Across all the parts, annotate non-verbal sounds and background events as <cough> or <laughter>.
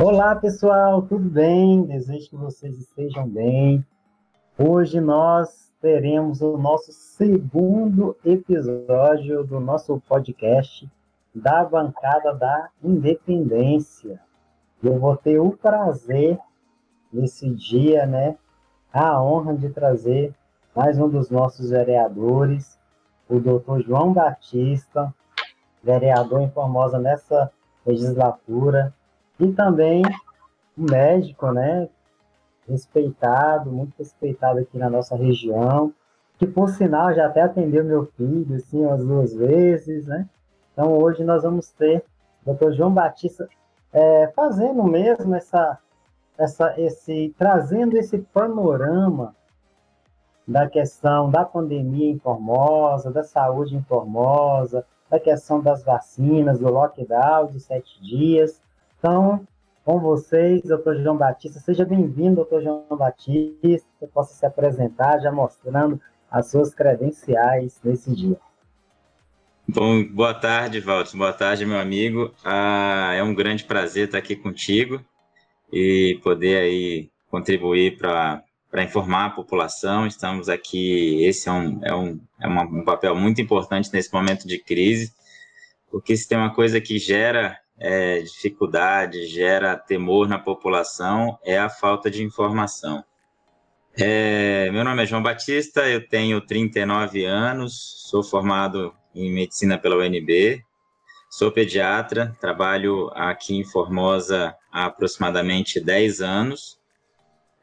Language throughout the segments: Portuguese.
Olá, pessoal, tudo bem? Desejo que vocês estejam bem. Hoje nós teremos o nosso segundo episódio do nosso podcast da Bancada da Independência. Eu vou ter o prazer nesse dia, né, a honra de trazer mais um dos nossos vereadores, o doutor João Batista, vereador em Formosa nessa legislatura, e também um médico, né, respeitado, muito respeitado aqui na nossa região, que por sinal já até atendeu meu filho, assim, umas duas vezes, né? Então hoje nós vamos ter o Dr. João Batista é, fazendo mesmo essa, essa, esse, trazendo esse panorama da questão da pandemia em Formosa, da saúde em Formosa, da questão das vacinas, do lockdown de sete dias. Então, com vocês, doutor João Batista. Seja bem-vindo, doutor João Batista. Possa se apresentar já mostrando as suas credenciais nesse dia. Bom, boa tarde, Walter. Boa tarde, meu amigo. Ah, é um grande prazer estar aqui contigo e poder aí contribuir para para informar a população. Estamos aqui, esse é um, é, um, é um papel muito importante nesse momento de crise, porque se tem uma coisa que gera é, dificuldade, gera temor na população, é a falta de informação. É, meu nome é João Batista, eu tenho 39 anos, sou formado em medicina pela UNB, sou pediatra, trabalho aqui em Formosa há aproximadamente 10 anos,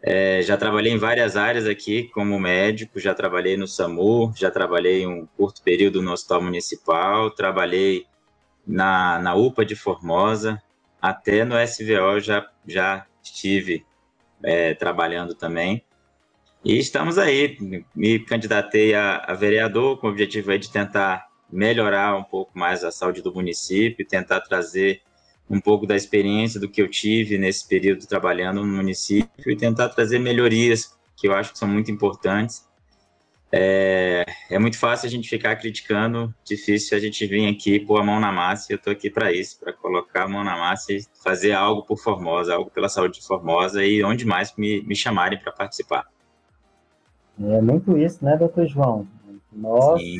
é, já trabalhei em várias áreas aqui como médico, já trabalhei no SAMU, já trabalhei um curto período no Hospital Municipal, trabalhei na, na UPA de Formosa, até no SVO já, já estive é, trabalhando também. E estamos aí, me candidatei a, a vereador com o objetivo de tentar melhorar um pouco mais a saúde do município, tentar trazer um pouco da experiência do que eu tive nesse período trabalhando no município e tentar trazer melhorias que eu acho que são muito importantes. É, é muito fácil a gente ficar criticando, difícil a gente vir aqui pôr a mão na massa e eu estou aqui para isso, para colocar a mão na massa e fazer algo por Formosa, algo pela saúde de Formosa e onde mais me, me chamarem para participar. É muito isso, né, doutor João? Nós, Sim.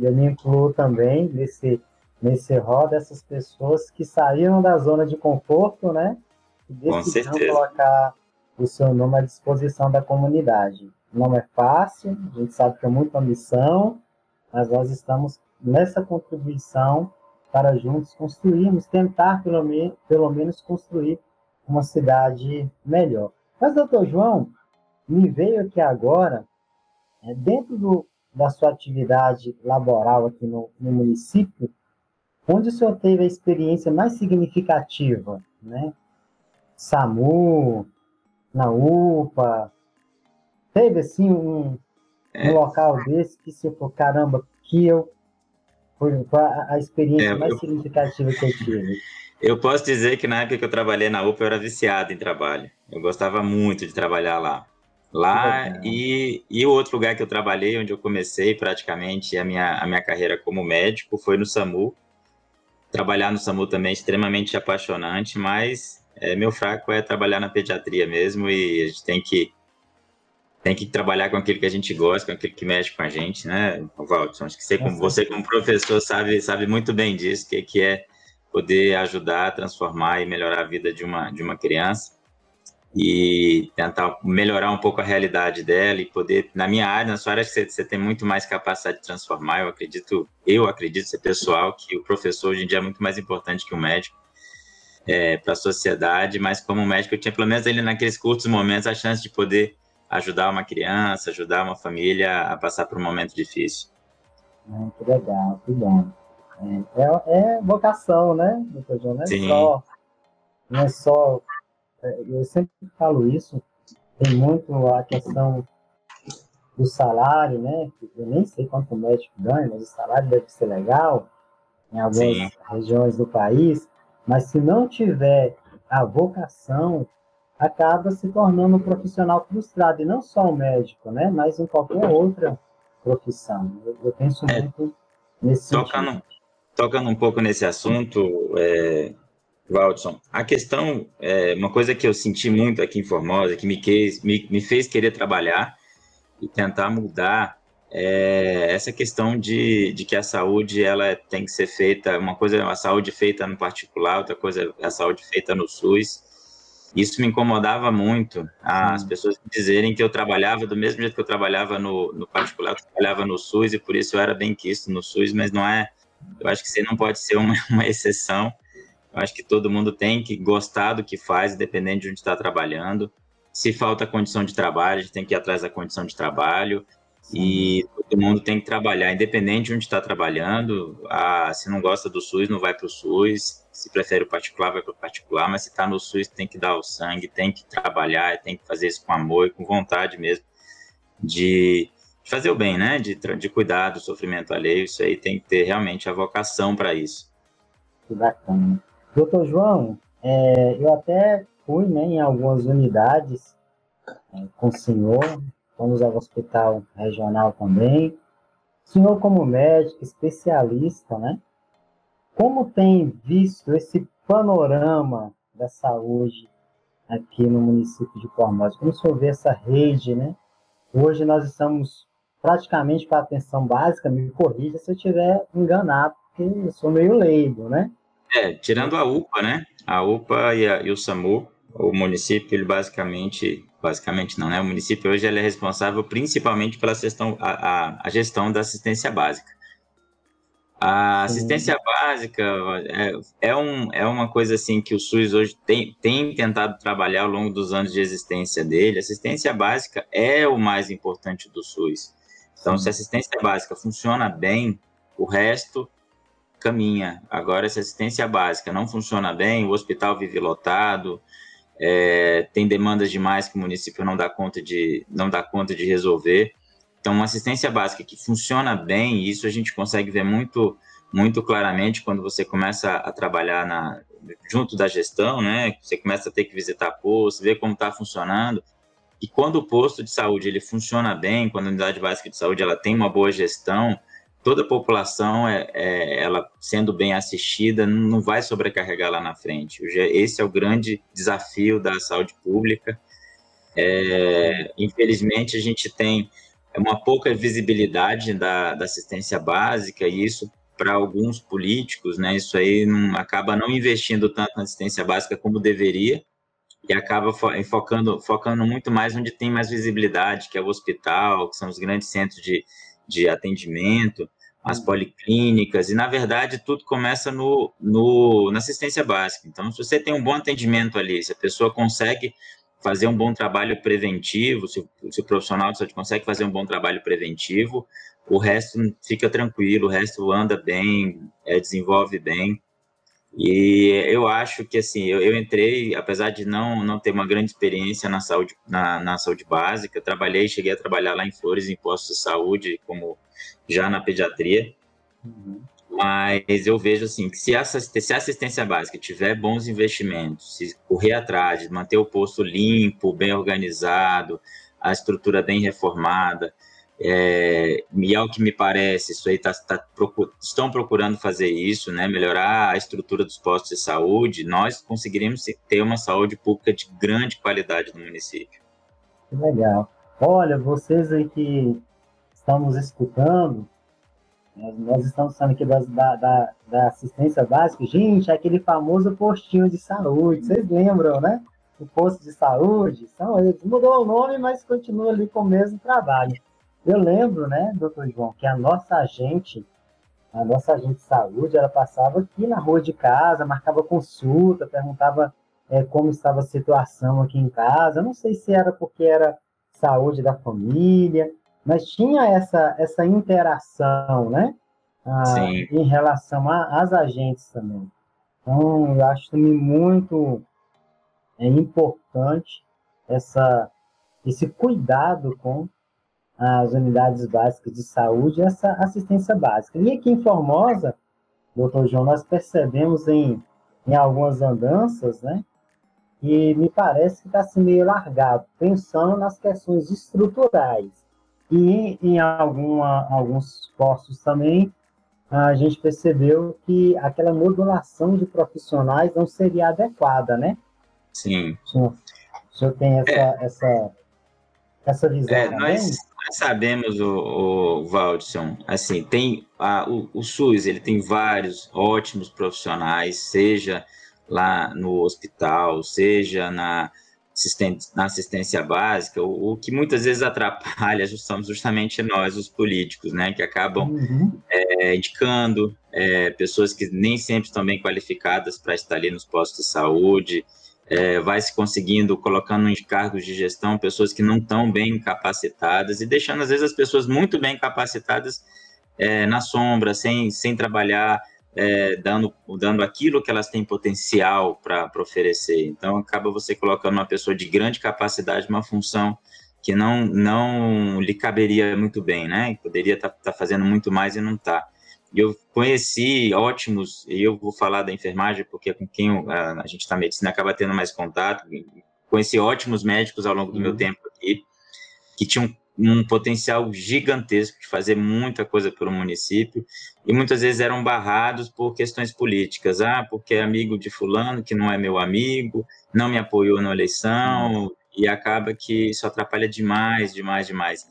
eu me incluo também nesse nesse rol dessas pessoas que saíram da zona de conforto, né? E decidiram colocar o seu nome à disposição da comunidade. Não é fácil, a gente sabe que é muita ambição, mas nós estamos nessa contribuição para juntos construirmos, tentar pelo, me pelo menos construir uma cidade melhor. Mas, doutor João, me veio aqui agora, é, dentro do, da sua atividade laboral aqui no, no município, Onde o senhor teve a experiência mais significativa, né? SAMU, na UPA, teve assim um, um é. local desse que você falou, caramba, que eu foi a, a experiência é, mais eu, significativa que eu tive. Eu posso dizer que na época que eu trabalhei na UPA eu era viciado em trabalho. Eu gostava muito de trabalhar lá. Lá e, e o outro lugar que eu trabalhei, onde eu comecei praticamente a minha, a minha carreira como médico, foi no SAMU, Trabalhar no SAMU também é extremamente apaixonante, mas é, meu fraco é trabalhar na pediatria mesmo e a gente tem que tem que trabalhar com aquilo que a gente gosta, com aquilo que mexe com a gente, né, Walter? Acho que você, como, você como professor sabe sabe muito bem disso, que, que é poder ajudar, transformar e melhorar a vida de uma de uma criança e tentar melhorar um pouco a realidade dela e poder, na minha área, na sua área, você, você tem muito mais capacidade de transformar. Eu acredito, eu acredito ser pessoal que o professor hoje em dia é muito mais importante que o médico é, para a sociedade, mas como médico eu tinha pelo menos ali naqueles curtos momentos a chance de poder ajudar uma criança, ajudar uma família a passar por um momento difícil. Muito legal, que bom. É, é, é vocação, né, doutor João? Não é Sim. só, não é só é, eu sempre falo isso, tem muito a questão do salário, né? Eu nem sei quanto o médico ganha, mas o salário deve ser legal em algumas Sim. regiões do país, mas se não tiver a vocação, acaba se tornando um profissional frustrado, e não só o médico, né? Mas em qualquer outra profissão. Eu, eu penso é, muito nesse tocando, sentido. Tocando um pouco nesse assunto, é, Waldson, a questão, é, uma coisa que eu senti muito aqui em Formosa, que me, quis, me, me fez querer trabalhar e tentar mudar é essa questão de, de que a saúde ela tem que ser feita, uma coisa é a saúde feita no particular, outra coisa é a saúde feita no SUS. Isso me incomodava muito, as Sim. pessoas dizerem que eu trabalhava do mesmo jeito que eu trabalhava no, no particular, eu trabalhava no SUS e por isso eu era bem quisto no SUS, mas não é, eu acho que você não pode ser uma, <laughs> uma exceção. Eu acho que todo mundo tem que gostar do que faz, independente de onde está trabalhando. Se falta condição de trabalho, a gente tem que ir atrás da condição de trabalho. E todo mundo tem que trabalhar, independente de onde está trabalhando. Ah, se não gosta do SUS, não vai para o SUS. Se prefere o particular, vai para o particular. Mas se está no SUS, tem que dar o sangue, tem que trabalhar, tem que fazer isso com amor e com vontade mesmo de fazer o bem, né? De, de cuidar do sofrimento alheio. Isso aí tem que ter realmente a vocação para isso. Que bacana. Doutor João, é, eu até fui né, em algumas unidades é, com o senhor, fomos ao hospital regional também. O senhor, como médico, especialista, né? Como tem visto esse panorama da saúde aqui no município de Formosa? Como o senhor vê essa rede, né? Hoje nós estamos praticamente com a atenção básica, me corrija se eu estiver enganado, porque eu sou meio leigo, né? É, tirando a UPA, né? A UPA e, a, e o SAMU, o município, ele basicamente, basicamente não, né? O município hoje ele é responsável principalmente pela gestão, a, a, a gestão da assistência básica. A assistência Sim. básica é, é, um, é uma coisa assim que o SUS hoje tem, tem tentado trabalhar ao longo dos anos de existência dele. assistência básica é o mais importante do SUS. Então, se a assistência básica funciona bem, o resto caminha. Agora, se a assistência básica não funciona bem, o hospital vive lotado, é, tem demandas demais que o município não dá conta de, não dá conta de resolver. Então, uma assistência básica que funciona bem, e isso a gente consegue ver muito, muito claramente quando você começa a trabalhar na, junto da gestão, né? Você começa a ter que visitar posto, ver como está funcionando. E quando o posto de saúde ele funciona bem, quando a unidade básica de saúde ela tem uma boa gestão, toda a população, é, é, ela sendo bem assistida, não vai sobrecarregar lá na frente. Esse é o grande desafio da saúde pública. É, infelizmente, a gente tem uma pouca visibilidade da, da assistência básica, e isso para alguns políticos, né, isso aí não, acaba não investindo tanto na assistência básica como deveria, e acaba focando, focando muito mais onde tem mais visibilidade, que é o hospital, que são os grandes centros de, de atendimento, as hum. policlínicas, e na verdade tudo começa no, no, na assistência básica. Então, se você tem um bom atendimento ali, se a pessoa consegue fazer um bom trabalho preventivo, se, se o profissional de saúde consegue fazer um bom trabalho preventivo, o resto fica tranquilo, o resto anda bem, é, desenvolve bem. E eu acho que, assim, eu, eu, entrei, apesar de não, não ter uma grande experiência na saúde, na, na saúde básica, trabalhei, cheguei a trabalhar lá em Flores, em postos de saúde, como já na pediatria. Uhum. Mas eu vejo, assim, que se, essa, se a assistência básica tiver bons investimentos, se correr atrás, manter o posto limpo, bem organizado, a estrutura bem reformada, é, e ao que me parece, isso aí tá, tá procur, estão procurando fazer isso, né, melhorar a estrutura dos postos de saúde, nós conseguiríamos ter uma saúde pública de grande qualidade no município. Legal. Olha, vocês aí que estamos escutando, nós estamos falando aqui das, da, da, da, assistência básica, gente, é aquele famoso postinho de saúde, vocês lembram, né? O posto de saúde, são eles. Mudou o nome, mas continua ali com o mesmo trabalho. Eu lembro, né, doutor João, que a nossa agente, a nossa agente de saúde, ela passava aqui na rua de casa, marcava consulta, perguntava é, como estava a situação aqui em casa. Eu não sei se era porque era saúde da família, mas tinha essa, essa interação, né? Ah, em relação às agentes também. Então, eu acho também muito é, importante essa, esse cuidado com as unidades básicas de saúde essa assistência básica. E aqui em Formosa, doutor João, nós percebemos em, em algumas andanças, né? E me parece que está assim meio largado, pensando nas questões estruturais. E em alguma, alguns postos também, a gente percebeu que aquela modulação de profissionais não seria adequada, né? Sim. O senhor, o senhor tem essa, é. essa, essa visão é? Nós, nós sabemos, o, o Valdson, assim, tem a, o, o SUS, ele tem vários ótimos profissionais, seja lá no hospital, seja na na assistência básica, o, o, que muitas vezes atrapalha <laughs> somos justamente nós, os políticos, né, que acabam uhum. é, indicando é, pessoas que nem sempre estão bem qualificadas para estar ali nos postos de saúde, é, vai se conseguindo colocando em cargos de gestão pessoas que não estão bem capacitadas e deixando às vezes as pessoas muito bem capacitadas é, na sombra, sem, sem trabalhar é, dando, dando aquilo que elas têm potencial para oferecer. Então, acaba você colocando uma pessoa de grande capacidade numa função que não, não lhe caberia muito bem, né? Poderia estar tá, tá fazendo muito mais e não está. Eu conheci ótimos, e eu vou falar da enfermagem, porque é com quem a, a gente está medicina acaba tendo mais contato. Conheci ótimos médicos ao longo do uhum. meu tempo aqui, que tinham um potencial gigantesco de fazer muita coisa pelo município e muitas vezes eram barrados por questões políticas. Ah, porque é amigo de fulano que não é meu amigo, não me apoiou na eleição e acaba que isso atrapalha demais, demais, demais.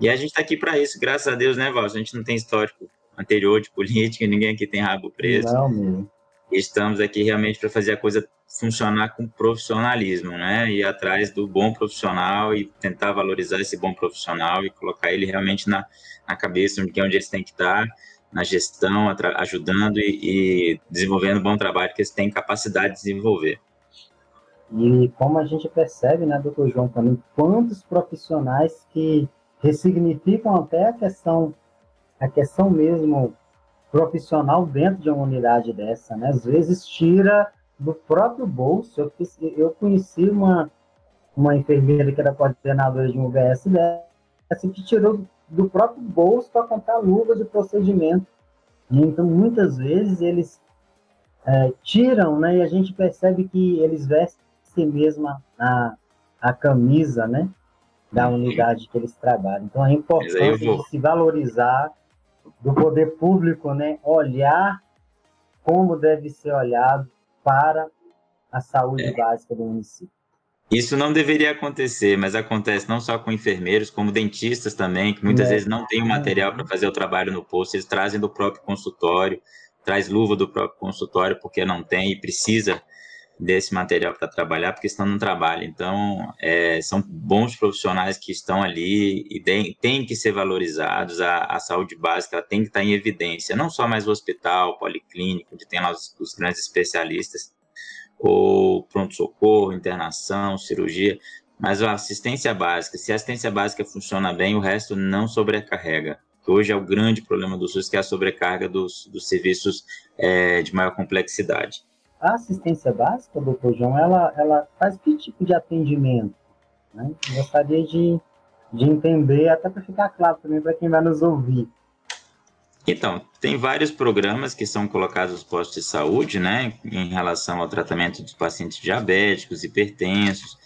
E a gente está aqui para isso, graças a Deus, né, Val? A gente não tem histórico anterior de política, <laughs> ninguém aqui tem rabo preso. Não. Estamos aqui realmente para fazer a coisa funcionar com profissionalismo, né? Ir atrás do bom profissional e tentar valorizar esse bom profissional e colocar ele realmente na, na cabeça, é onde eles têm que estar, na gestão, ajudando e, e desenvolvendo um bom trabalho que eles têm capacidade de desenvolver. E como a gente percebe, né, doutor João, também, quantos profissionais que ressignificam até a questão, a questão mesmo profissional dentro de uma unidade dessa, né? Às vezes tira do próprio bolso. Eu, eu conheci uma, uma enfermeira que era coordenadora de um UBS dessa, que tirou do próprio bolso para comprar luvas de procedimento. Então, muitas vezes, eles é, tiram, né? E a gente percebe que eles vestem mesmo a, a camisa, né? Da unidade que eles trabalham. Então, a importância de se valorizar do poder público, né? Olhar como deve ser olhado para a saúde é. básica do município. Isso não deveria acontecer, mas acontece não só com enfermeiros, como dentistas também, que muitas é. vezes não têm o material para fazer o trabalho no posto, eles trazem do próprio consultório, traz luva do próprio consultório porque não tem e precisa desse material para trabalhar, porque estão no trabalho. Então, é, são bons profissionais que estão ali e têm tem que ser valorizados. A, a, saúde básica tem que estar em evidência, não só mais o hospital, policlínico, onde tem lá os, os grandes especialistas, ou pronto-socorro, internação, cirurgia, mas a assistência básica. Se a assistência básica funciona bem, o resto não sobrecarrega. Hoje é o grande problema do SUS, que é a sobrecarga dos, dos serviços é, de maior complexidade. A assistência básica, doutor João, ela, ela faz que tipo de atendimento? Né? Gostaria de, de entender, até para ficar claro também para quem vai nos ouvir. Então, tem vários programas que são colocados nos postos de saúde, né, em relação ao tratamento dos pacientes diabéticos, hipertensos,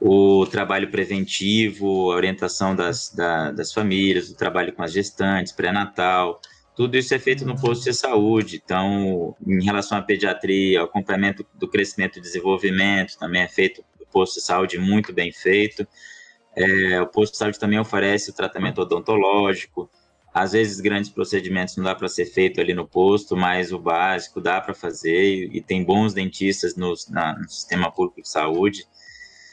o trabalho preventivo, a orientação das, da, das famílias, o trabalho com as gestantes, pré-natal, tudo isso é feito no posto de saúde. Então, em relação à pediatria, o acompanhamento do crescimento e desenvolvimento também é feito no posto de saúde muito bem feito. É, o posto de saúde também oferece o tratamento odontológico. Às vezes, grandes procedimentos não dá para ser feito ali no posto, mas o básico dá para fazer. E, e, tem bons dentistas no, na, no sistema público de saúde.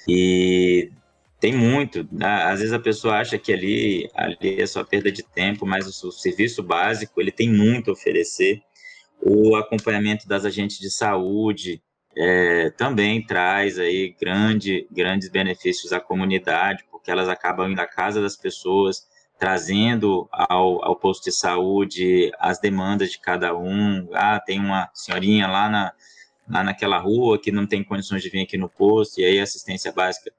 E tem muito. Né? Às vezes a pessoa acha que ali, ali é só perda de tempo, mas o, serviço básico ele tem muito a oferecer. O acompanhamento das agentes de saúde é, também traz aí grande, grandes benefícios à comunidade, porque elas acabam indo à casa das pessoas, trazendo ao, ao posto de saúde as demandas de cada um. Ah, tem uma senhorinha lá, na, lá naquela rua que não tem condições de vir aqui no posto, e aí assistência básica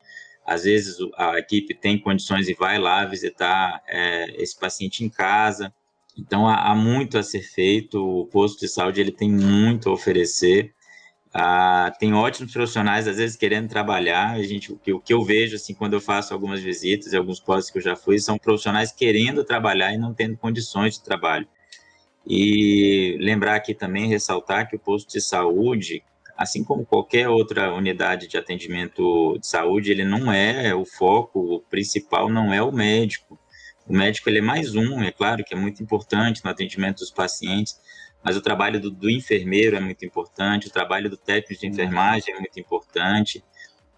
às vezes a equipe tem condições e vai lá visitar é, esse paciente em casa. Então há, há, muito a ser feito. O posto de saúde ele tem muito a oferecer. Ah, tem ótimos profissionais às vezes querendo trabalhar. A gente o que, o que eu vejo assim quando eu faço algumas visitas e alguns postos que eu já fui são profissionais querendo trabalhar e não tendo condições de trabalho. E lembrar aqui também, ressaltar que o posto de saúde, assim como qualquer outra unidade de atendimento de saúde, ele não é o foco, o principal não é o médico. O médico ele é mais um, é claro que é muito importante no atendimento dos pacientes, mas o trabalho do, do enfermeiro é muito importante, o trabalho do técnico de enfermagem é muito importante.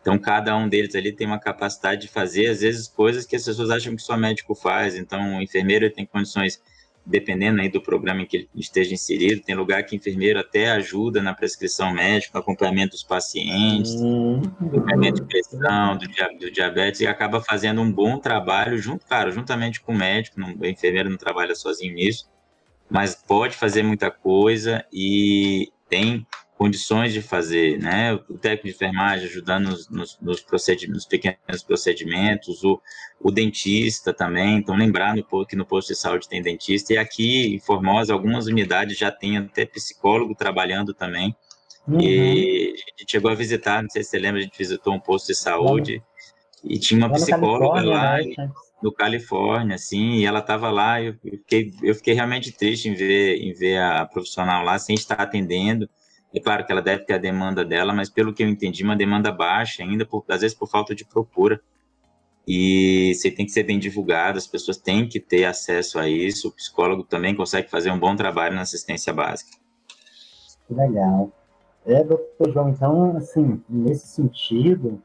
Então, cada um deles ali tem uma capacidade de fazer, às vezes, coisas que as pessoas acham que só médico faz. Então, o enfermeiro tem condições dependendo aí do programa em que ele esteja inserido, tem lugar que enfermeiro até ajuda na prescrição médica, acompanhamento dos pacientes, uhum. acompanhamento de pressão, do, do, diabetes, e acaba fazendo um bom trabalho, junto, claro, juntamente com o médico, não, o enfermeiro não trabalha sozinho nisso, mas pode fazer muita coisa e tem condições de fazer, né? O técnico de enfermagem ajudando nos, nos, nos, procedimentos, nos pequenos procedimentos, o, o dentista também. Então, lembrar no, que no posto de saúde tem dentista. E aqui em Formosa, algumas unidades já tem até psicólogo trabalhando também. Uhum. E a gente chegou a visitar, não sei se você lembra, a gente visitou um posto de saúde e tinha uma psicóloga lá. Né? no Califórnia, assim, e ela estava lá, eu fiquei, eu fiquei realmente triste em ver, em ver a profissional lá sem estar atendendo, é claro que ela deve ter a demanda dela, mas pelo que eu entendi, uma demanda baixa, ainda por, às vezes por falta de procura. E você tem que ser bem divulgado, as pessoas têm que ter acesso a isso. O psicólogo também consegue fazer um bom trabalho na assistência básica. Legal. É, doutor João, então, assim, nesse sentido,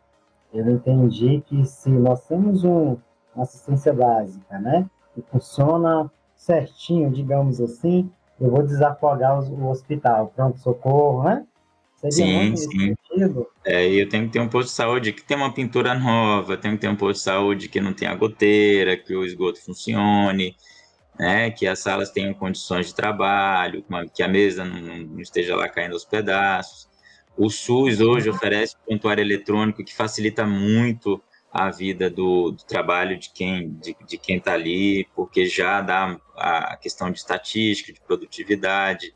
eu entendi que se nós temos um, uma assistência básica, né, que funciona certinho, digamos assim, eu vou desafogar o hospital, pronto-socorro, né? Seria sim, sim. Sentido. É, eu tenho que ter um posto de saúde que tem uma pintura nova, tenho que ter um posto de saúde que não tenha goteira, que o esgoto funcione, né, que as salas tenham condições de trabalho, que a mesa não, não esteja lá caindo aos pedaços. O SUS hoje oferece um prontuário eletrônico que facilita muito a vida do, do trabalho de quem de, de quem está ali, porque já dá a questão de estatística, de produtividade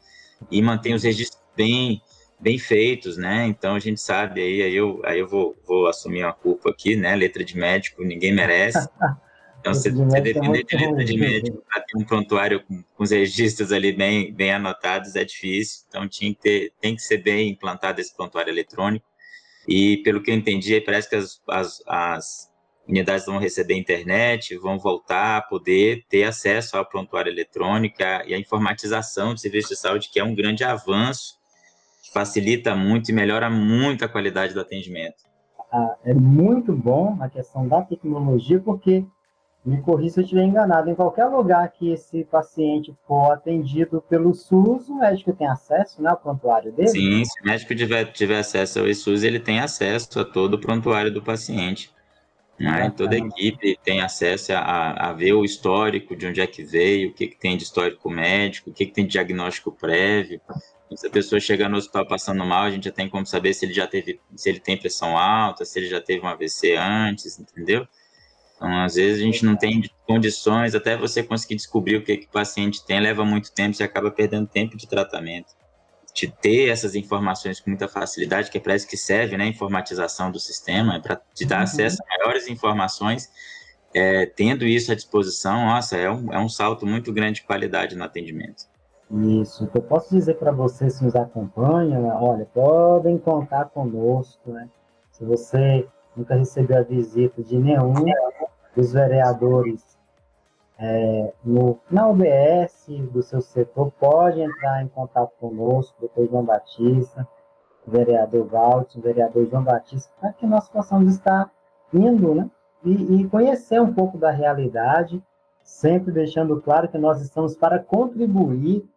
e mantém os registros bem bem feitos, né? Então a gente sabe aí, aí eu aí eu vou, vou assumir uma culpa aqui, né? Letra de médico ninguém merece. <laughs> Então, você, você é depender de letra de médico para ter um prontuário com, com, os registros ali bem, bem anotados é difícil. Então, tinha que ter, tem que ser bem implantado esse prontuário eletrônico. E pelo que eu entendi, parece que as, as, as unidades vão receber internet, vão voltar a poder ter acesso ao prontuário eletrônico e a informatização do serviço de saúde, que é um grande avanço, que facilita muito e melhora muito a qualidade do atendimento. Ah, é muito bom a questão da tecnologia, porque me corri se eu estiver enganado. Em qualquer lugar que esse paciente for atendido pelo SUS, o médico tem acesso né, ao prontuário dele? Sim, se o médico tiver, tiver acesso ao SUS, ele tem acesso a todo o prontuário do paciente. Né? Toda a equipe tem acesso a, a, ver o histórico, de onde é que veio, o que, que tem de histórico médico, o que, que tem de diagnóstico prévio. Se a pessoa chega no hospital passando mal, a gente já tem como saber se ele já teve, se ele tem pressão alta, se ele já teve um AVC antes, entendeu? Então, às vezes, a gente não tem condições, até você conseguir descobrir o que, que o paciente tem, leva muito tempo, você acaba perdendo tempo de tratamento. De ter essas informações com muita facilidade, que é para isso que serve, né, a informatização do sistema, é para te dar uhum. acesso a maiores informações, é, tendo isso à disposição, nossa, é um, é um salto muito grande de qualidade no atendimento. Isso, eu posso dizer para vocês que nos acompanham, olha, podem contar conosco, né? Se você nunca recebeu a visita de nenhum dos vereadores é, no, na UBS do seu setor, pode entrar em contato conosco, doutor João Batista, vereador Valtz, vereador João Batista, para que nós possamos estar indo, né? E, e, conhecer um pouco da realidade, sempre deixando claro que nós estamos para contribuir,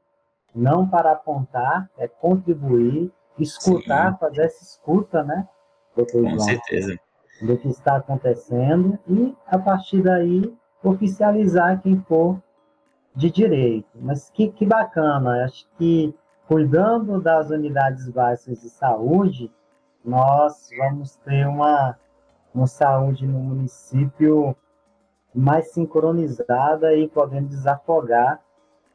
não para apontar, é contribuir, escutar, Sim. fazer essa escuta, né? Doutor Com João? certeza do que está acontecendo e, a partir daí, oficializar quem for de direito. Mas que, que bacana, acho que cuidando das unidades básicas de saúde, nós vamos ter uma, uma saúde no município mais sincronizada e podendo desafogar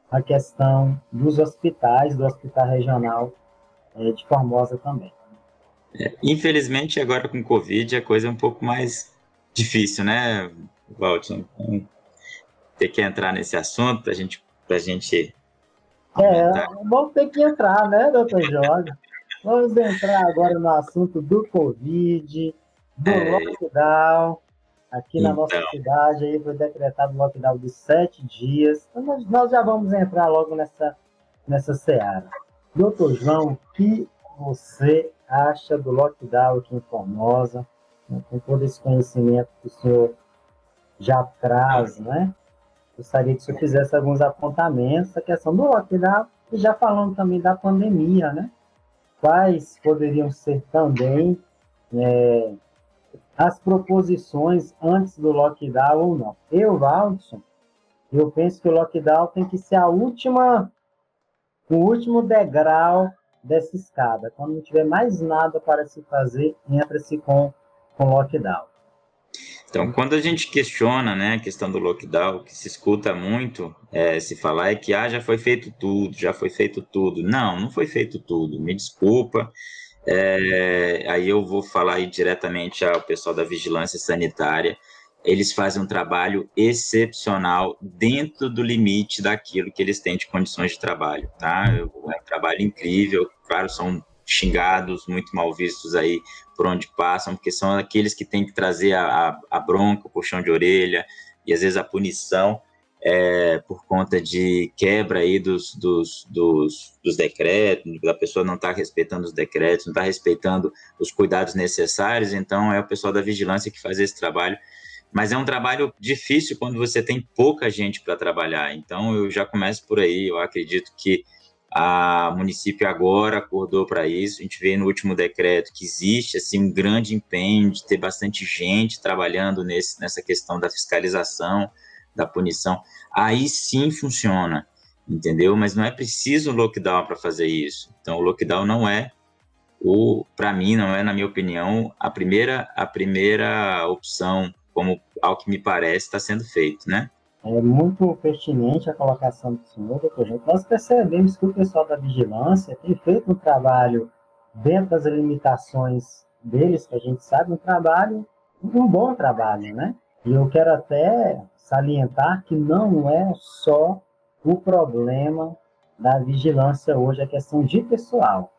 a questão dos hospitais, do hospital regional é, de Formosa também. É, infelizmente, agora com Covid, a coisa é um pouco mais difícil, né, Valtinho? Então, ter que entrar nesse assunto para gente, a gente É, vamos ter que entrar, né, doutor Jorge? Vamos entrar agora no assunto do Covid, do é... lockdown. Aqui na nossa então. cidade aí foi decretado um lockdown de sete dias. Então, nós, nós já vamos entrar logo nessa, nessa seara. Doutor João, que você acha do lockdown aqui em Formosa? Com todo esse conhecimento que o senhor já traz, né? Gostaria que o senhor fizesse alguns apontamentos a questão do lockdown e já falando também da pandemia, né? Quais poderiam ser também é, as proposições antes do lockdown ou não. Eu, Valdson, eu penso que o lockdown tem que ser a última, o último degrau dessa escada. Quando não tiver mais nada para se fazer, entra-se com o lockdown. Então, quando a gente questiona né, a questão do lockdown, o que se escuta muito é, se falar é que ah, já foi feito tudo, já foi feito tudo. Não, não foi feito tudo. Me desculpa, é, aí eu vou falar diretamente ao pessoal da vigilância sanitária. Eles fazem um trabalho excepcional dentro do limite daquilo que eles têm de condições de trabalho, tá? É um trabalho incrível. Claro, são xingados, muito mal vistos aí por onde passam, porque são aqueles que têm que trazer a, a, a bronca, o puxão de orelha e às vezes a punição é, por conta de quebra aí dos, dos, dos, dos decretos, da pessoa não está respeitando os decretos, não está respeitando os cuidados necessários, então é o pessoal da vigilância que faz esse trabalho. Mas é um trabalho difícil quando você tem pouca gente para trabalhar. Então eu já começo por aí. Eu acredito que a município agora acordou para isso. A gente vê no último decreto que existe assim um grande empenho de ter bastante gente trabalhando nesse, nessa questão da fiscalização, da punição, aí sim funciona, entendeu? Mas não é preciso lockdown para fazer isso. Então, o lockdown não é o, para mim, não é, na minha opinião, a primeira, a primeira opção, como ao que me parece está sendo feito, né? É muito pertinente a colocação do senhor, doutor Gente. Nós percebemos que o pessoal da vigilância tem feito um trabalho dentro das limitações deles, que a gente sabe, um trabalho, um bom trabalho, né? E eu quero até salientar que não é só o problema da vigilância hoje, a questão de pessoal.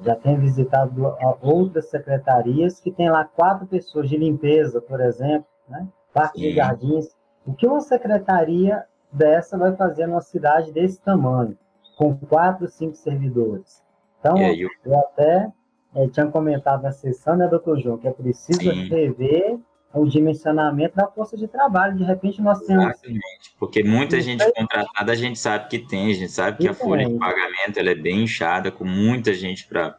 Já tenho visitado outras secretarias que tem lá quatro pessoas de limpeza, por exemplo, né? parte de jardins. O que uma secretaria dessa vai fazer numa cidade desse tamanho, com quatro, cinco servidores? Então, eu... eu até é, tinha comentado na sessão, né, doutor João, que é preciso Sim. rever o dimensionamento da força de trabalho. De repente nós temos. Exatamente, porque muita gente contratada a gente sabe que tem, a gente sabe que a folha de pagamento ela é bem inchada, com muita gente para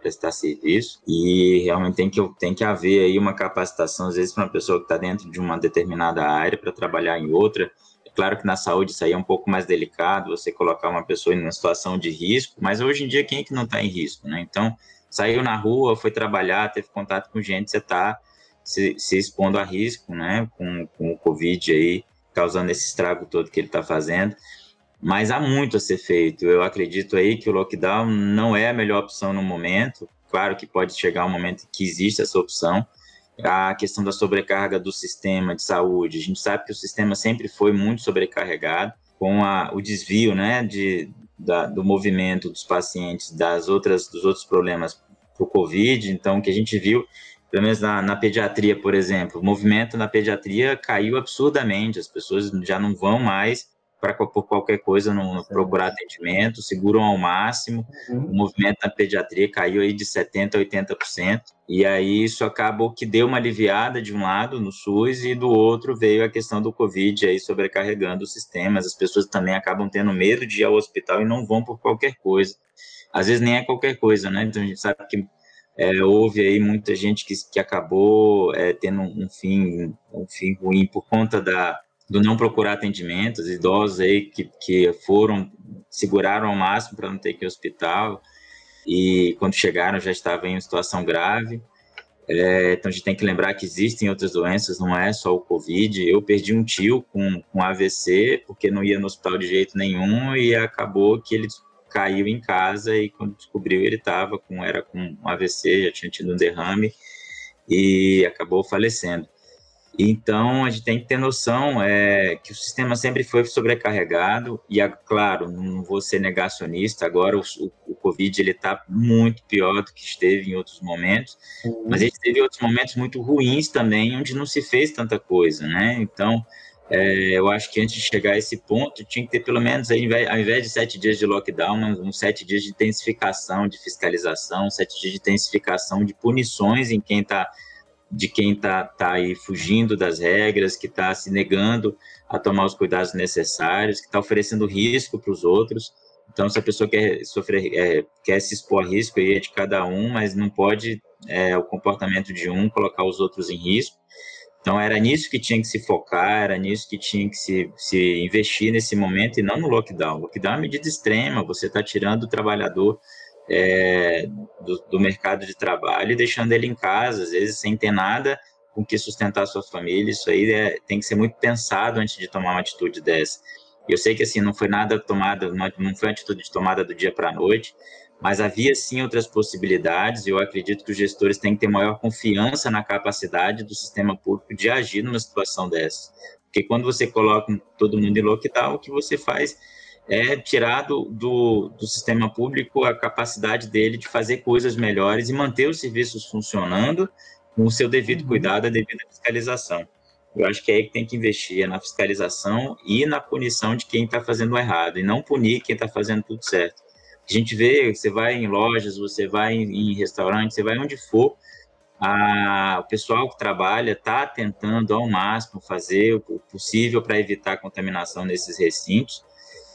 prestar serviço, e realmente tem que, tem que haver aí uma capacitação, às vezes, para uma pessoa que está dentro de uma determinada área para trabalhar em outra. É claro que na saúde isso aí é um pouco mais delicado, você colocar uma pessoa em uma situação de risco, mas hoje em dia quem é que não está em risco, né? Então, saiu na rua, foi trabalhar, teve contato com gente, você está se, se expondo a risco, né, com, com o Covid aí, causando esse estrago todo que ele está fazendo. Mas há muito a ser feito. Eu acredito aí que o lockdown não é a melhor opção no momento. Claro que pode chegar um momento que existe essa opção. A questão da sobrecarga do sistema de saúde. A gente sabe que o sistema sempre foi muito sobrecarregado com a, o desvio, né, de, da, do movimento dos pacientes das outras dos outros problemas para o Covid. Então, o que a gente viu pelo menos na, na, pediatria, por exemplo, o movimento na pediatria caiu absurdamente, as pessoas já não vão mais para por qualquer coisa não procurar atendimento, seguram ao máximo, uhum. o movimento na pediatria caiu aí de 70% a 80%, e aí isso acabou que deu uma aliviada de um lado no SUS e do outro veio a questão do Covid aí sobrecarregando os sistemas, as pessoas também acabam tendo medo de ir ao hospital e não vão por qualquer coisa, às vezes nem é qualquer coisa, né, então a gente sabe que é, houve aí muita gente que, que acabou é, tendo um fim, um fim ruim por conta da, do não procurar atendimentos, idosos aí que, que foram, seguraram ao máximo para não ter que ir ao hospital, e quando chegaram já estavam em situação grave. É, então a gente tem que lembrar que existem outras doenças, não é só o Covid. Eu perdi um tio com, com AVC, porque não ia no hospital de jeito nenhum, e acabou que ele caiu em casa e quando descobriu ele estava com era com um AVC, já tinha tido um derrame e acabou falecendo. Então, a gente tem que ter noção é, que o sistema sempre foi sobrecarregado, e, é, claro, não vou ser negacionista, agora o, o, Covid está muito pior do que esteve em outros momentos, uhum. mas a gente teve outros momentos muito ruins também, onde não se fez tanta coisa, né? Então, é, eu acho que antes de chegar a esse ponto, tinha que ter pelo menos, ao invés, de sete dias de lockdown, uns sete dias de intensificação, de fiscalização, sete dias de intensificação de punições em quem está de quem está tá aí fugindo das regras, que está se negando a tomar os cuidados necessários, que está oferecendo risco para os outros. Então, se a pessoa quer sofrer, é, quer se expor a risco, aí é de cada um, mas não pode é, o comportamento de um colocar os outros em risco. Então, era nisso que tinha que se focar, era nisso que tinha que se, se investir nesse momento e não no lockdown. O lockdown é uma medida extrema, você está tirando o trabalhador é, do, do, mercado de trabalho e deixando ele em casa, às vezes sem ter nada com que sustentar a sua família. Isso aí é, tem que ser muito pensado antes de tomar uma atitude dessa. Eu sei que assim não foi nada tomada, não, foi uma atitude de tomada do dia para a noite, mas havia sim outras possibilidades e eu acredito que os gestores têm que ter maior confiança na capacidade do sistema público de agir numa situação dessa. Porque quando você coloca todo mundo em lockdown, o que você faz é tirar do, do, do, sistema público a capacidade dele de fazer coisas melhores e manter os serviços funcionando com o seu devido uhum. cuidado, a devida fiscalização. Eu acho que é aí que tem que investir, é na fiscalização e na punição de quem está fazendo errado, e não punir quem está fazendo tudo certo. A gente vê, você vai em lojas, você vai em, em restaurantes, você vai onde for, a, o pessoal que trabalha está tentando ao máximo fazer o possível para evitar a contaminação nesses recintos,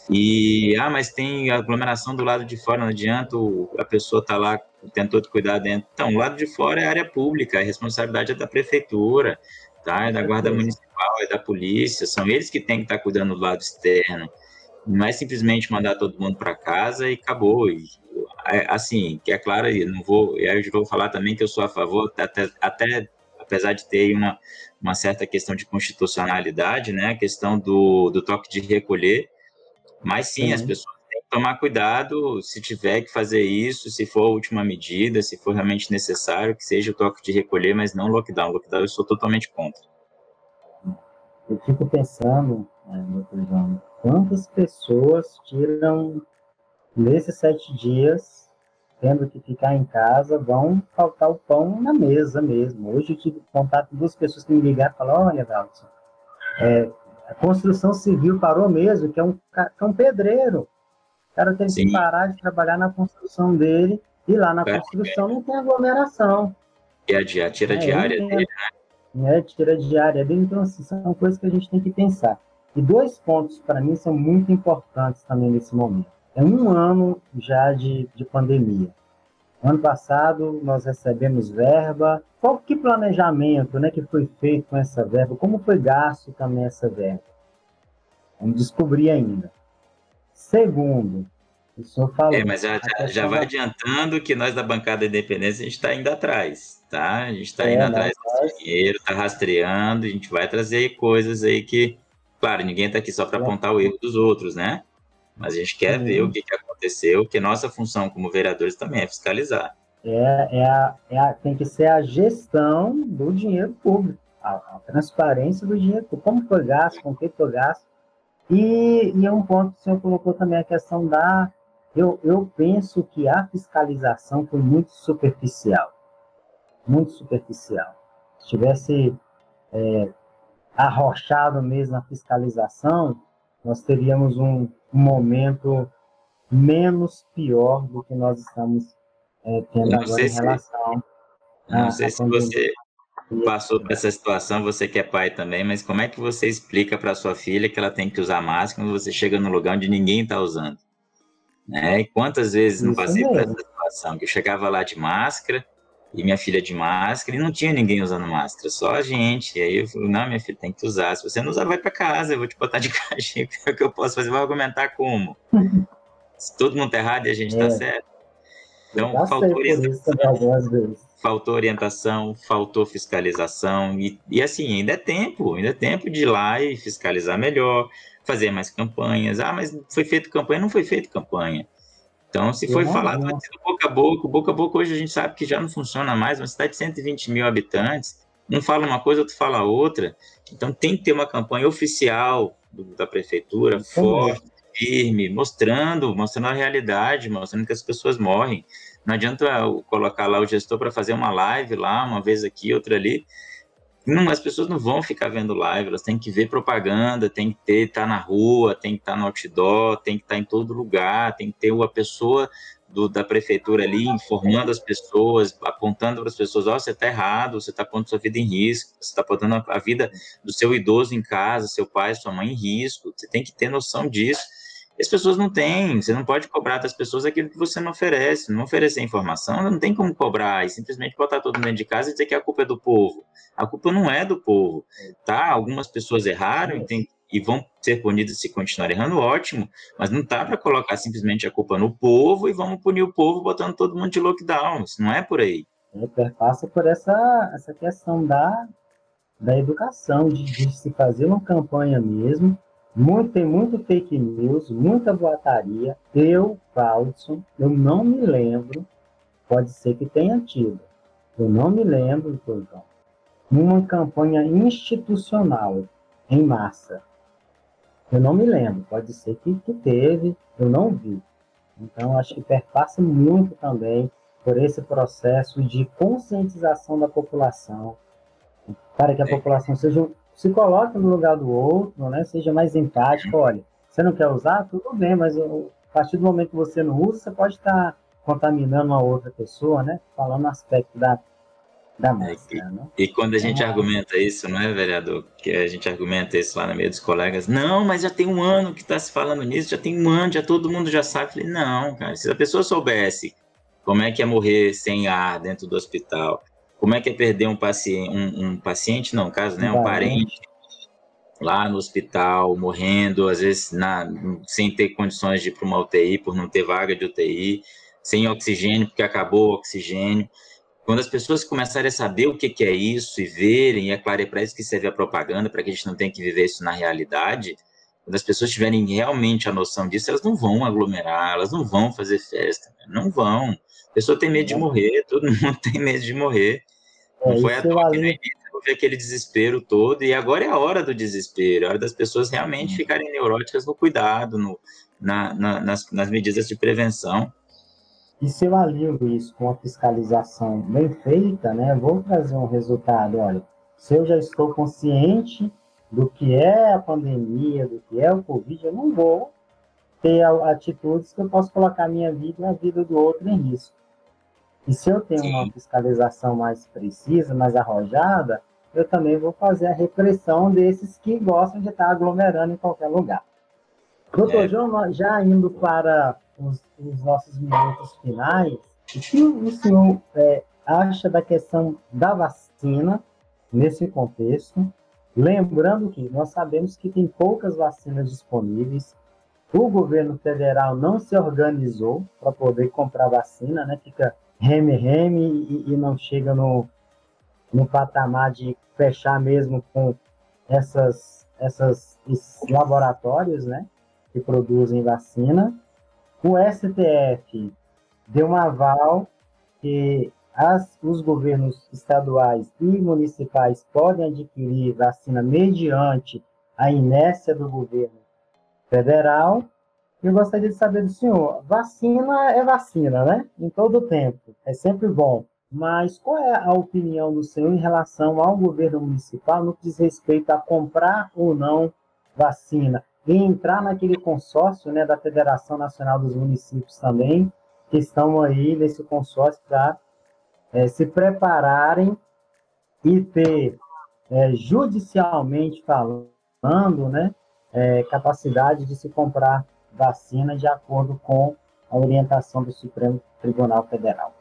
e, ah, mas tem aglomeração do lado de fora, não adianta, a pessoa tá lá, tentou te cuidar dentro. Então, o lado de fora é área pública, a responsabilidade é da prefeitura, tá? É da guarda municipal, é da polícia, são eles que têm que estar tá cuidando do lado externo. Não é simplesmente mandar todo mundo para casa e acabou. E, é, assim, que é claro, não vou, eu vou falar também que eu sou a favor, até, até apesar de ter uma, uma certa questão de constitucionalidade, né, a questão do, do toque de recolher, mas sim, uhum. as pessoas têm que tomar cuidado se tiver que fazer isso, se for a última medida, se for realmente necessário, que seja o toque de recolher, mas não lockdown. Lockdown eu sou totalmente contra. Eu fico pensando, é, doutor João, quantas pessoas tiram nesses sete dias, tendo que ficar em casa, vão faltar o pão na mesa mesmo. Hoje eu tive contato com duas pessoas que me ligaram e falaram, olha, Valson, é, a construção civil parou mesmo, que é um, que é um pedreiro. O cara teve Sim. que parar de trabalhar na construção dele, e lá na é, construção é. não tem aglomeração. E a, a tira é, diária dele, né? É, tira diária dele, então assim, são coisas que a gente tem que pensar. E dois pontos, para mim, são muito importantes também nesse momento. É um ano já de, de pandemia. Ano passado nós recebemos verba. Qual que planejamento, né, que foi feito com essa verba? Como foi gasto também essa verba? Vamos descobrir ainda. Segundo, o senhor falou. É, mas já, já, já vai da... adiantando que nós da bancada independência a gente está indo atrás, tá? A gente está é, indo atrás desse dinheiro, está rastreando, a gente vai trazer coisas aí que, claro, ninguém está aqui só para apontar o erro dos outros, né? Mas a gente quer uhum. ver o que, que aconteceu, que nossa função como vereadores também é fiscalizar. É, é, a, é a, tem que ser a gestão do dinheiro público, a, a transparência do dinheiro público, como foi gasto, com que foi gasto. E, e é um ponto que o senhor colocou também a questão da. Eu, eu penso que a fiscalização foi muito superficial. Muito superficial. Se tivesse é, arrochado mesmo a fiscalização, nós teríamos um, momento menos pior do que nós estamos é, tendo agora em relação. Se, não sei se você passou por essa situação, você que é pai também, mas como é que você explica para sua filha que ela tem que usar máscara quando você chega num lugar onde ninguém está usando? Né? E quantas vezes não passei por essa situação que eu chegava lá de máscara e minha filha de máscara, e não tinha ninguém usando máscara, só a gente. E aí eu falei, não, minha filha, tem que usar. Se você não usar, vai para casa, eu vou te botar de <laughs> caixinha, é o que eu posso fazer, vai argumentar como? Se todo mundo tá errado e a gente tá é. tá certo. Então, faltou orientação, faltou orientação, faltou fiscalização, e, e assim, ainda é tempo, ainda é tempo de ir lá e fiscalizar melhor, fazer mais campanhas. Ah, mas foi feito campanha? Não foi feito campanha. Então, se foi falado boca a boca, boca a boca hoje a gente sabe que já não funciona mais. Uma cidade de 120 mil habitantes, um fala uma coisa, outro fala outra. Então tem que ter uma campanha oficial do, da prefeitura, forte, firme, mostrando, mostrando a realidade, mostrando que as pessoas morrem. Não adianta colocar lá o gestor para fazer uma live lá, uma vez aqui, outra ali. Não, as pessoas não vão ficar vendo live, elas têm que ver propaganda, tem que ter, estar tá na rua, tem que estar tá no outdoor, tem que estar tá em todo lugar, tem que ter uma pessoa do, da prefeitura ali informando as pessoas, apontando para as pessoas, ó, oh, você está errado, você está pondo sua vida em risco, você está botando a, a vida do seu idoso em casa, seu pai, sua mãe em risco, você tem que ter noção disso as pessoas não têm, você não pode cobrar das pessoas aquilo que você não oferece, não oferecer informação, não tem como cobrar e simplesmente botar todo mundo dentro de casa e dizer que a culpa é do povo. A culpa não é do povo, tá? Algumas pessoas erraram e, tem, e vão ser punidas se continuar errando, ótimo, mas não tá para colocar simplesmente a culpa no povo e vamos punir o povo botando todo mundo de lockdown, isso não é por aí. É, passa por essa, essa questão da, da educação, de, de se fazer uma campanha mesmo, muito, tem muito fake news, muita boataria. Eu, Valdson, eu não me lembro, pode ser que tenha tido, eu não me lembro, Turcão, uma campanha institucional em massa. Eu não me lembro, pode ser que, que teve, eu não vi. Então, acho que perpassa muito também por esse processo de conscientização da população, para que a é. população seja se coloque no lugar do outro, né? Seja mais empático. Olha, você não quer usar? Tudo bem, mas a partir do momento que você não usa, você pode estar contaminando uma outra pessoa, né? Falando aspecto da, da máscara, né? E quando a gente argumenta isso, não é, vereador? Que a gente argumenta isso lá no meio dos colegas. Não, mas já tem um ano que está se falando nisso, já tem um ano, já todo mundo já sabe. Eu falei, não, cara, se a pessoa soubesse como é que é morrer sem ar dentro do hospital, como é que é perder um paciente, um, um paciente, não, caso, né, um parente lá no hospital, morrendo, às vezes na, sem ter condições de ir para uma UTI, por não ter vaga de UTI, sem oxigênio, porque acabou o oxigênio. Quando as pessoas começarem a saber o que, que é isso e verem, e é claro, é para isso que serve a propaganda, para que a gente não tenha que viver isso na realidade, quando as pessoas tiverem realmente a noção disso, elas não vão aglomerar, elas não vão fazer festa, não vão. A pessoa tem medo de morrer, <laughs> todo mundo tem medo de morrer. Não é, foi a toa que no início houve aquele desespero todo, e agora é a hora do desespero, é a hora das pessoas realmente ficarem neuróticas no cuidado, no, na, na, nas, nas medidas de prevenção. E se eu alinho isso com a fiscalização bem feita, né, vou trazer um resultado, olha, se eu já estou consciente do que é a pandemia, do que é o Covid, eu não vou ter atitudes que eu posso colocar a minha vida e a vida do outro em risco. E se eu tenho Sim. uma fiscalização mais precisa, mais arrojada, eu também vou fazer a repressão desses que gostam de estar aglomerando em qualquer lugar. Doutor é. João, já indo para os, os, nossos minutos finais, o que o senhor é, acha da questão da vacina nesse contexto? Lembrando que nós sabemos que tem poucas vacinas disponíveis, o governo federal não se organizou para poder comprar vacina, né? Fica reme-reme e, e, não chega no, no patamar de fechar mesmo com essas, essas laboratórios, né? Que produzem vacina. O STF deu um aval que as, os governos estaduais e municipais podem adquirir vacina mediante a inércia do governo federal eu gostaria de saber do senhor, vacina é vacina, né? Em todo tempo, é sempre bom. Mas qual é a opinião do senhor em relação ao governo municipal no que diz respeito a comprar ou não vacina? E entrar naquele consórcio né, da Federação Nacional dos Municípios também, que estão aí nesse consórcio para é, se prepararem e ter, é, judicialmente falando, né, é, capacidade de se comprar vacina de acordo com a orientação do Supremo Tribunal Federal.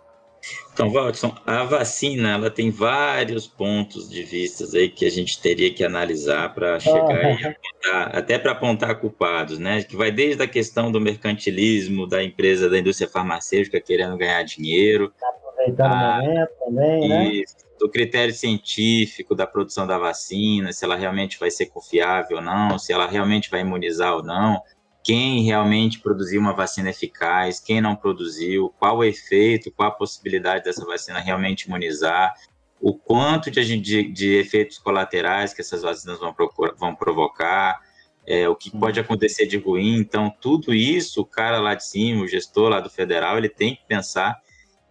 Então, Waldson, a vacina ela tem vários pontos de vista aí que a gente teria que analisar para chegar ah, e apontar, até para apontar culpados, né? Que vai desde a questão do mercantilismo, da empresa da indústria farmacêutica querendo ganhar dinheiro. Tá aproveitando a, o momento também, né? Do critério científico da produção da vacina, se ela realmente vai ser confiável ou não, se ela realmente vai imunizar ou não quem realmente produziu uma vacina eficaz, quem não produziu, qual o efeito, qual a possibilidade dessa vacina realmente imunizar. o quanto de, de, de efeitos colaterais que essas vacinas vão, vão provocar, é, o que pode acontecer de ruim. Então, tudo isso, o cara lá de cima, o gestor lá do federal, ele tem que pensar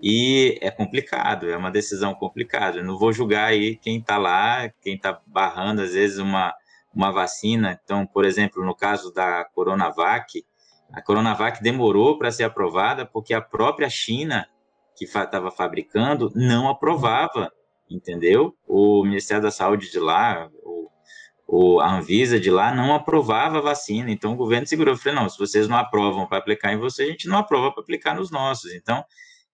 e é complicado, é uma decisão complicada. Eu não vou julgar aí quem está lá, quem está barrando, às vezes, uma, uma vacina. Então, por exemplo, no caso da Coronavac, a Coronavac demorou para ser aprovada porque a própria China, que estava fabricando, não aprovava, entendeu? O Ministério da Saúde de lá, o, o, a Anvisa de lá, não aprovava a vacina. Então, o governo segurou. Eu falei, não, se vocês não aprovam para aplicar em você, a gente não aprova para aplicar nos nossos. Então,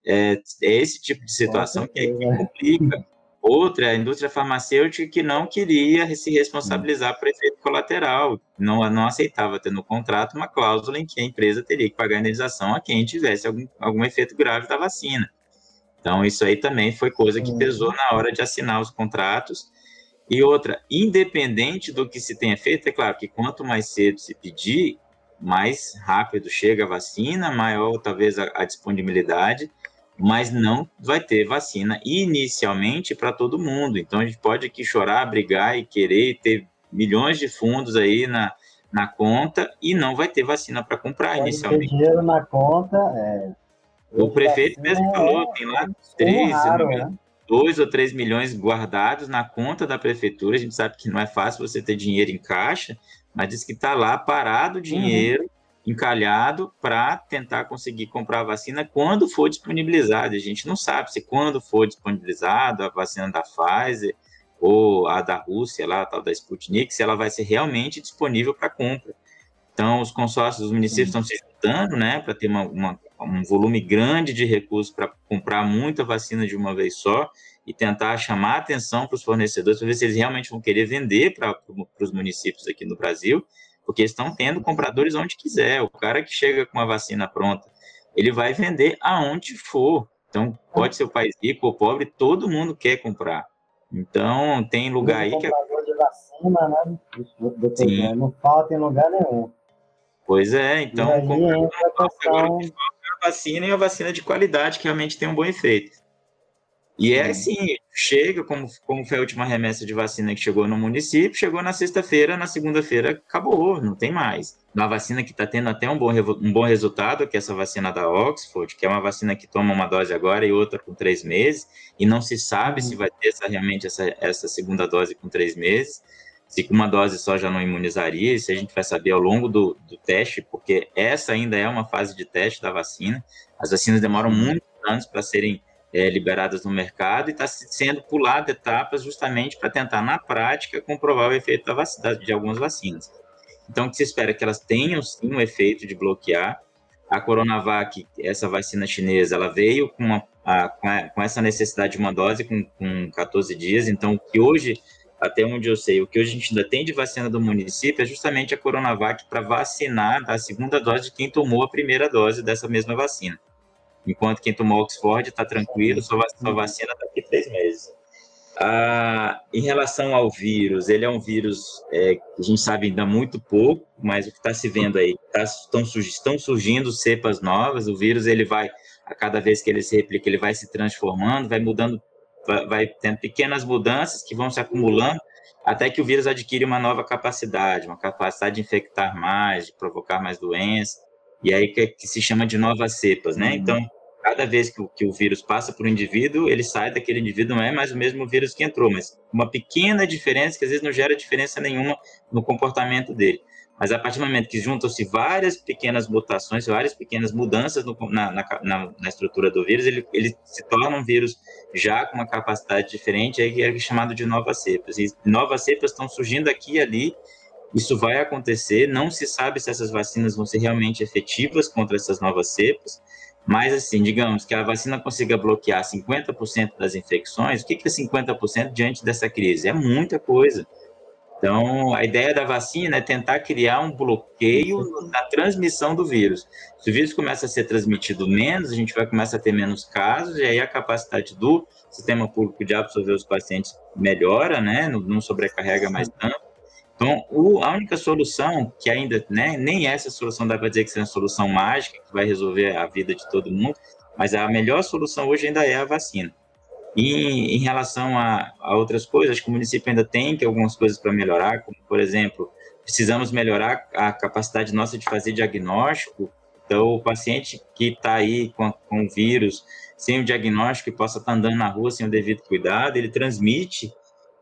é, é esse tipo de situação que, que complica. Outra, a indústria farmacêutica que não queria se responsabilizar por efeito colateral, não, não aceitava ter no contrato uma cláusula em que a empresa teria que pagar indenização a quem tivesse algum, algum efeito grave da vacina. Então, isso aí também foi coisa que pesou na hora de assinar os contratos. E outra, independente do que se tenha feito, é claro que quanto mais cedo se pedir, mais rápido chega a vacina, maior talvez a, a disponibilidade, mas não vai ter vacina inicialmente para todo mundo. Então a gente pode aqui chorar, brigar e querer ter milhões de fundos aí na, na conta e não vai ter vacina para comprar pode inicialmente. Ter dinheiro na conta, é... O prefeito mesmo falou, é tem lá três, raro, né? dois ou três milhões guardados na conta da prefeitura. A gente sabe que não é fácil você ter dinheiro em caixa, mas diz que está lá parado o dinheiro. Uhum encalhado para tentar conseguir comprar a vacina quando for disponibilizada. A gente não sabe se quando for disponibilizada a vacina da Pfizer ou a da Rússia, lá, a tal da Sputnik, se ela vai ser realmente disponível para compra. Então, os consórcios dos municípios estão se juntando, né, para ter uma, uma, um volume grande de recursos para comprar muita vacina de uma vez só e tentar chamar atenção para os fornecedores para ver se eles realmente vão querer vender para os municípios aqui no Brasil porque estão tendo compradores onde quiser. O cara que chega com uma vacina pronta, ele vai vender aonde for. Então, pode ser o país rico ou pobre, todo mundo quer comprar. Então, tem lugar aí que. de vacina, né? Não falta em lugar nenhum. Pois é, então. E aí entra a questão... a vacina e a vacina de qualidade, que realmente tem um bom efeito. E é assim, chega, como, como foi a última remessa de vacina que chegou no município, chegou na sexta-feira, na segunda-feira acabou, não tem mais. Na vacina que está tendo até um bom, um bom resultado, que é essa vacina da Oxford, que é uma vacina que toma uma dose agora e outra com três meses, e não se sabe se vai ter essa, realmente essa, essa segunda dose com três meses, se com uma dose só já não imunizaria, isso a gente vai saber ao longo do, do teste, porque essa ainda é uma fase de teste da vacina. As vacinas demoram muitos anos para serem é, liberadas no mercado e está sendo pulado etapas justamente para tentar, na prática, comprovar o efeito da vacina, de algumas vacinas. Então, o que se espera é que elas tenham, sim, um efeito de bloquear. A Coronavac, essa vacina chinesa, ela veio com, uma, a, com, a, com, essa necessidade de uma dose com, com 14 dias. Então, o que hoje, até onde eu sei, o que hoje a gente ainda tem de vacina do município é justamente a Coronavac para vacinar a segunda dose de quem tomou a primeira dose dessa mesma vacina enquanto quem tomou Oxford está tranquilo, sua, sua vacina daqui a três meses. Ah, em relação ao vírus, ele é um vírus é, que a gente sabe ainda muito pouco, mas o que está se vendo aí, tá, estão, estão surgindo cepas novas, o vírus ele vai, a cada vez que ele se replica, ele vai se transformando, vai mudando, vai, vai tendo pequenas mudanças que vão se acumulando, até que o vírus adquire uma nova capacidade, uma capacidade de infectar mais, de provocar mais doenças, e aí que, que se chama de novas cepas, né? Uhum. Então, cada vez que o, que o vírus passa por um indivíduo, ele sai daquele indivíduo, não é mais o mesmo vírus que entrou, mas uma pequena diferença que às vezes não gera diferença nenhuma no comportamento dele. Mas a partir do momento que juntam-se várias pequenas mutações, várias pequenas mudanças no, na, na, na, estrutura do vírus, ele, ele se torna um vírus já com uma capacidade diferente, aí é chamado de novas cepas. E novas cepas estão surgindo aqui e ali, isso vai acontecer, não se sabe se essas vacinas vão ser realmente efetivas contra essas novas cepas, mas, assim, digamos que a vacina consiga bloquear 50% das infecções, o que é 50% diante dessa crise? É muita coisa. Então, a ideia da vacina é tentar criar um bloqueio na transmissão do vírus. Se o vírus começa a ser transmitido menos, a gente vai começar a ter menos casos, e aí a capacidade do sistema público de absorver os pacientes melhora, né? Não, sobrecarrega mais tanto. Então, o, a única solução, que ainda né, nem essa solução dá para dizer que seja uma solução mágica, que vai resolver a vida de todo mundo, mas a melhor solução hoje ainda é a vacina. E em relação a, a outras coisas, acho que o município ainda tem que algumas coisas para melhorar, como, por exemplo, precisamos melhorar a capacidade nossa de fazer diagnóstico. Então, o paciente que está aí com, com o vírus, sem o diagnóstico, que possa estar tá andando na rua sem o devido cuidado, ele transmite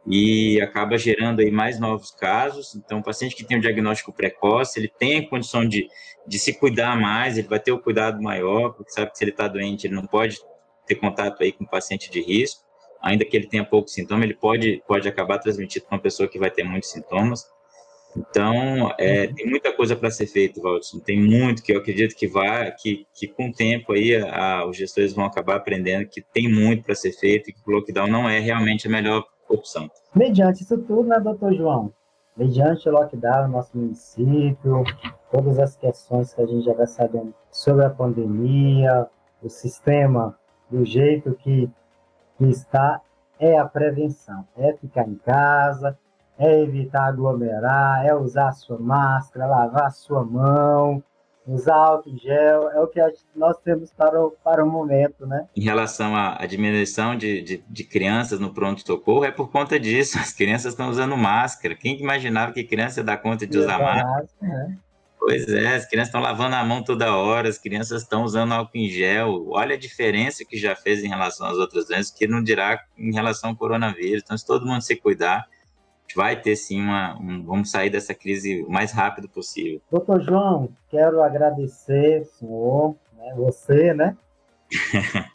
e acaba gerando aí mais novos casos. Então, o paciente que tem o diagnóstico precoce, ele tem a condição de, de se cuidar mais, ele vai ter o cuidado maior, porque sabe que se ele está doente, ele não pode ter contato aí com paciente de risco, ainda que ele tenha pouco sintoma, ele pode, pode acabar transmitindo para uma pessoa que vai ter muitos sintomas. Então, é, tem muita coisa para ser feito, Waldson. Tem muito que eu acredito que vai, que, que com o tempo aí a, os gestores vão acabar aprendendo que tem muito para ser feito e que o lockdown não é realmente a melhor opção. Mediante isso tudo, né, doutor João? Mediante o lockdown no nosso município, todas as questões que a gente já vai sabendo sobre a pandemia, o sistema do jeito que, que está, é a prevenção. É ficar em casa, é evitar aglomerar, é usar a sua máscara, lavar a sua mão, usar álcool em gel, é o que nós temos para o, para o momento, né? Em relação à, diminuição de, de, de, crianças no pronto-socorro, é por conta disso, <laughs> as crianças estão usando máscara. Quem imaginava que criança ia dar conta de usar máscara? Né? Pois é, as crianças estão lavando a mão toda hora, as crianças estão usando álcool em gel. Olha a diferença que já fez em relação às outras doenças, que não dirá em relação ao coronavírus. Então, se todo mundo se cuidar, vai ter sim uma. Um, vamos sair dessa crise o mais rápido possível. Doutor João, quero agradecer, senhor, né, você, né? <laughs>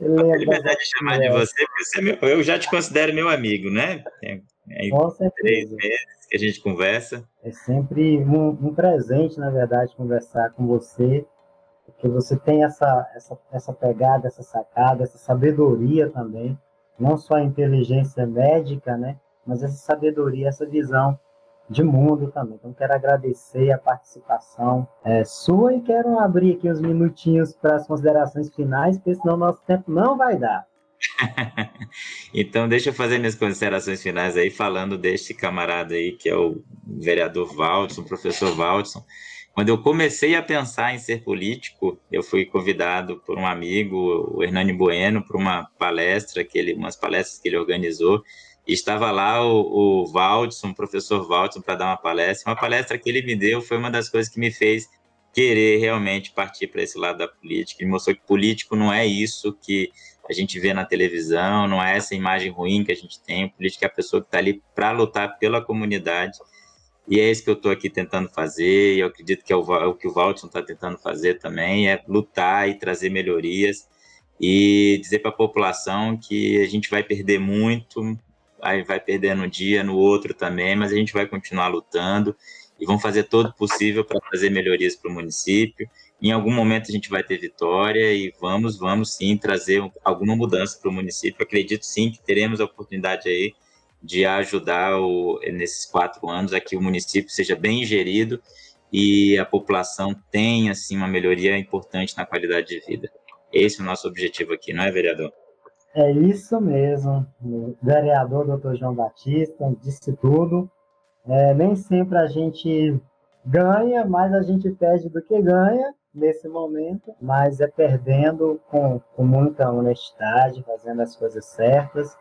Lembra liberdade de chamar de você, porque você é meu, eu já te considero meu amigo, né? É, é Com certeza. três meses que a gente conversa. É sempre um, um, presente, na verdade, conversar com você, porque você tem essa, essa, essa pegada, essa sacada, essa sabedoria também não só a inteligência médica, né, mas essa sabedoria, essa visão de mundo também. Então, quero agradecer a participação é, sua e quero abrir aqui uns minutinhos para as considerações finais, porque senão nosso tempo não vai dar. <laughs> então, deixa eu fazer minhas considerações finais aí, falando deste camarada aí, que é o vereador Valdson, professor Valdson. Quando eu comecei a pensar em ser político, eu fui convidado por um amigo, o Hernani Bueno, para uma palestra, que ele, umas palestras que ele organizou, estava lá o, o Valdson, o professor Valdson, para dar uma palestra. Uma palestra que ele me deu foi uma das coisas que me fez querer realmente partir para esse lado da política. Ele mostrou que político não é isso que a gente vê na televisão, não é essa imagem ruim que a gente tem. O político é a pessoa que está ali para lutar pela comunidade e é isso que eu estou aqui tentando fazer, e eu acredito que é o, é o que o Valtson está tentando fazer também, é lutar e trazer melhorias, e dizer para a população que a gente vai perder muito, aí vai perder no dia, no outro também, mas a gente vai continuar lutando, e vamos fazer todo o possível para trazer melhorias para o município. Em algum momento a gente vai ter vitória e vamos, vamos sim trazer alguma mudança para o município. acredito sim que teremos a oportunidade aí de ajudar o, nesses quatro anos a que o município seja bem gerido e a população tenha assim uma melhoria importante na qualidade de vida. Esse é o nosso objetivo aqui, não é, vereador? É isso mesmo. O vereador doutor João Batista disse tudo. É, nem sempre a gente ganha, mas a gente perde do que ganha nesse momento, mas é perdendo com, com muita honestidade, fazendo as coisas certas.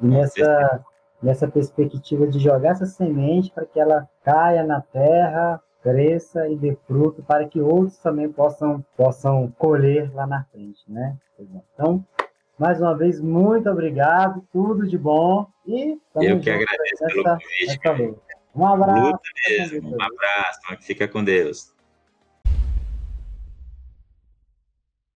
E nessa, nessa perspectiva de jogar essa semente para que ela caia na terra, cresça e dê fruto para que outros também possam, possam colher lá na frente, né? Então, mais uma vez, muito obrigado, tudo de bom e eu que agradeço nessa, pelo convite. Um abraço. Mesmo, um abraço, fica com Deus.